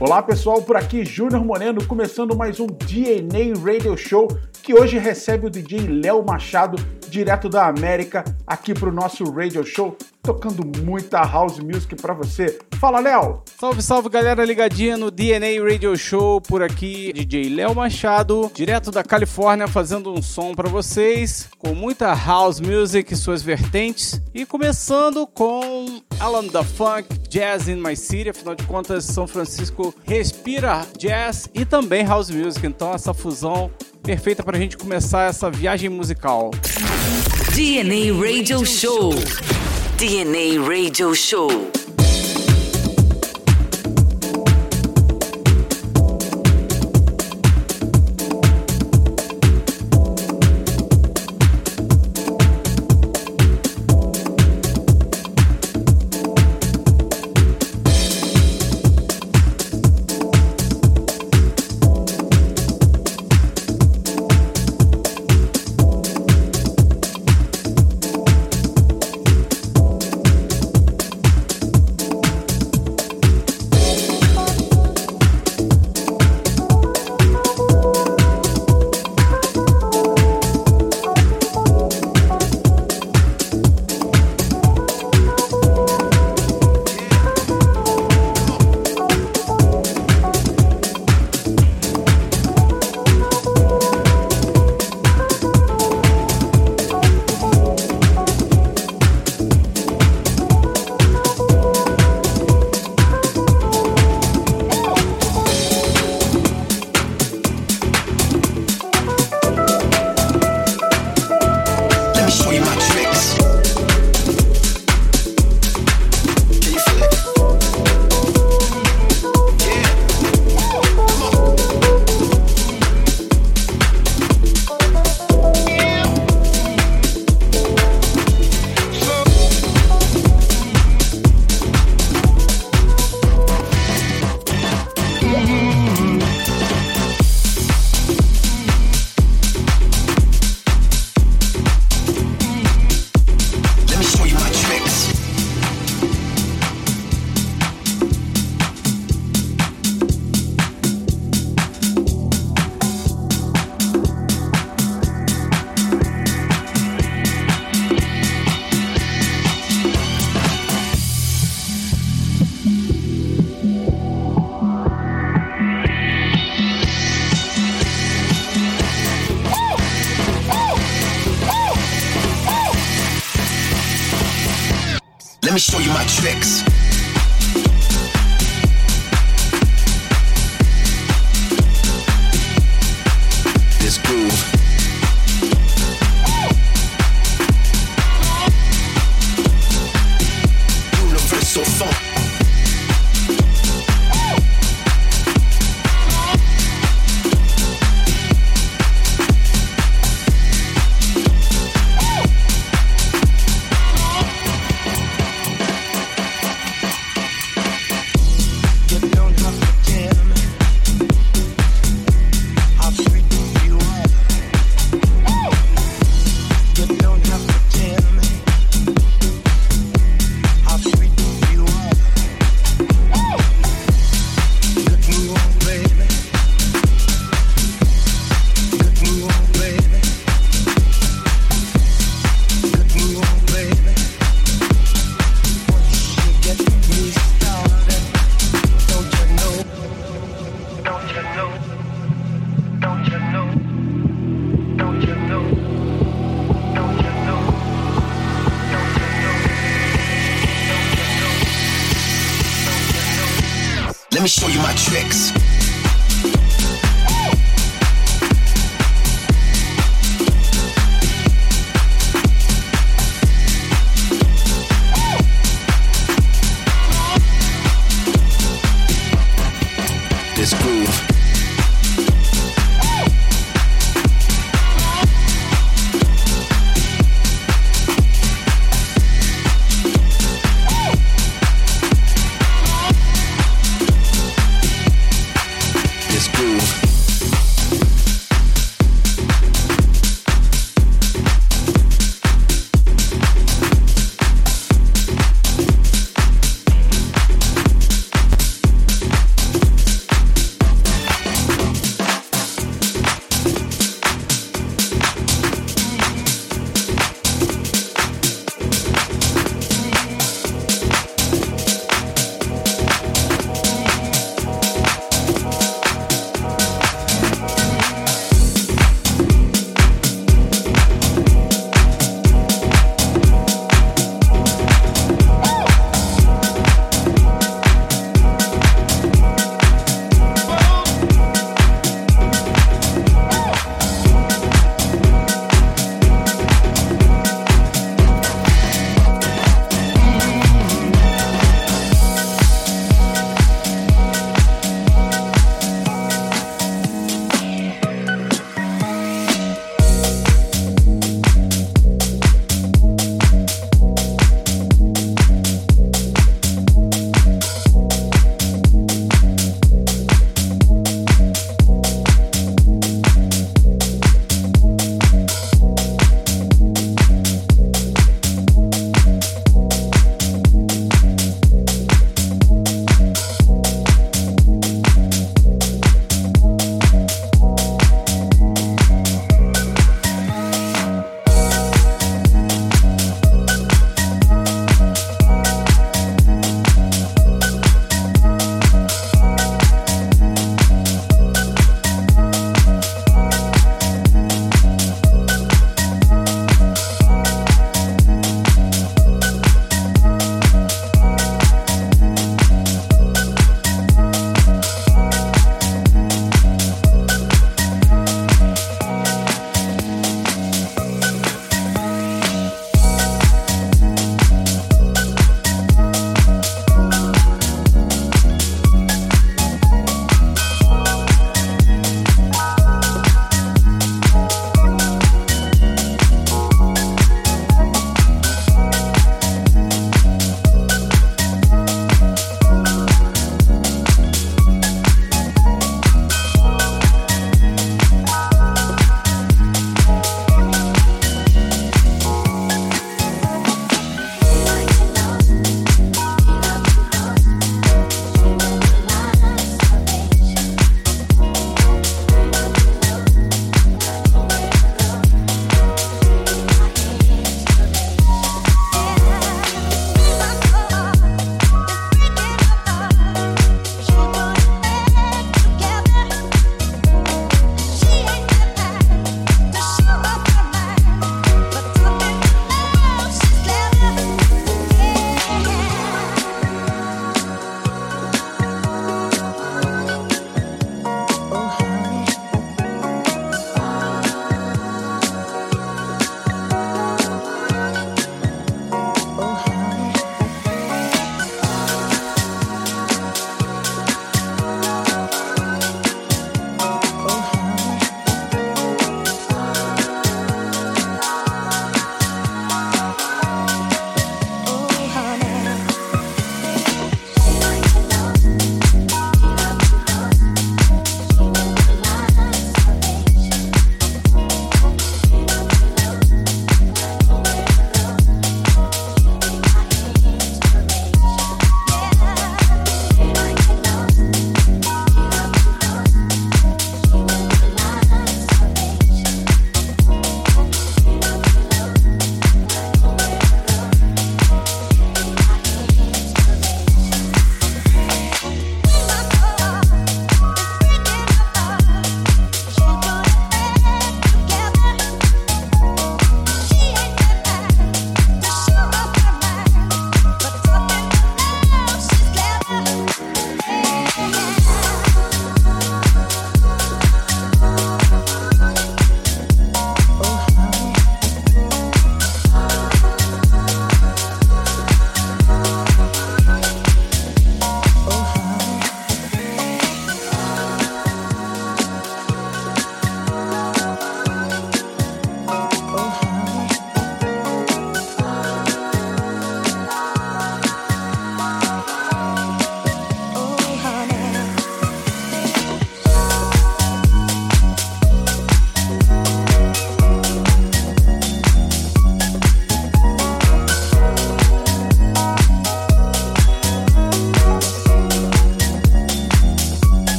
Olá pessoal, por aqui Júnior Moreno, começando mais um DNA Radio Show, que hoje recebe o DJ Léo Machado, direto da América, aqui para o nosso Radio Show, tocando muita house music para você. Fala, Léo! Salve, salve galera ligadinha no DNA Radio Show, por aqui DJ Léo Machado, direto da Califórnia, fazendo um som para vocês, com muita house music e suas vertentes, e começando com Alan da Funk, Jazz in My City, afinal de contas, São Francisco respira jazz e também house music, então essa fusão perfeita para a gente começar essa viagem musical. DNA Radio Show. DNA Radio Show.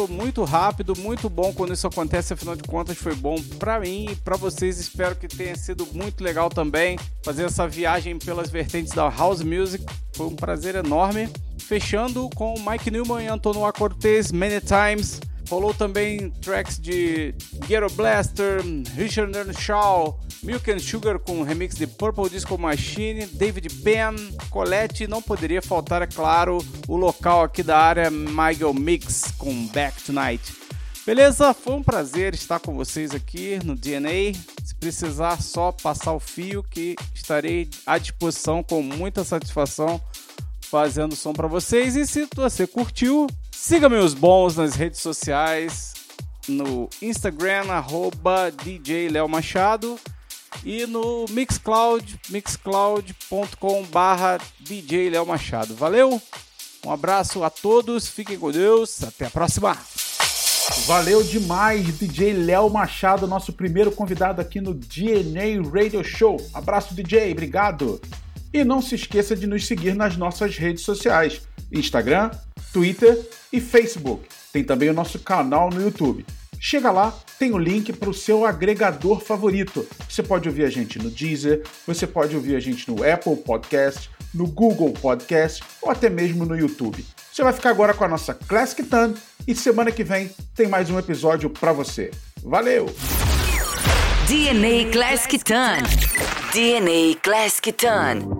Passou muito rápido, muito bom quando isso acontece, afinal de contas foi bom para mim e para vocês. Espero que tenha sido muito legal também fazer essa viagem pelas vertentes da house music. Foi um prazer enorme. Fechando com Mike Newman e Antonio Cortez, Many Times. Rolou também tracks de Ghetto Blaster, Richard Earnshaw, Milk and Sugar com remix de Purple Disco Machine, David Penn, Colette, não poderia faltar, é claro, o local aqui da área Michael Mix com Back Tonight. Beleza? Foi um prazer estar com vocês aqui no DNA. Se precisar, só passar o fio que estarei à disposição com muita satisfação fazendo som para vocês. E se você curtiu, siga meus bons nas redes sociais, no Instagram, arroba DJ Léo Machado e no Mixcloud, mixcloud.com barra DJ Léo Machado. Valeu, um abraço a todos, fiquem com Deus, até a próxima! Valeu demais, DJ Léo Machado, nosso primeiro convidado aqui no DNA Radio Show. Abraço, DJ, obrigado! E não se esqueça de nos seguir nas nossas redes sociais: Instagram, Twitter e Facebook. Tem também o nosso canal no YouTube. Chega lá, tem o link para o seu agregador favorito. Você pode ouvir a gente no Deezer, você pode ouvir a gente no Apple Podcast, no Google Podcast ou até mesmo no YouTube. Você vai ficar agora com a nossa Classic Tan e semana que vem tem mais um episódio para você. Valeu! DNA Classic Tan. DNA Classic Tan.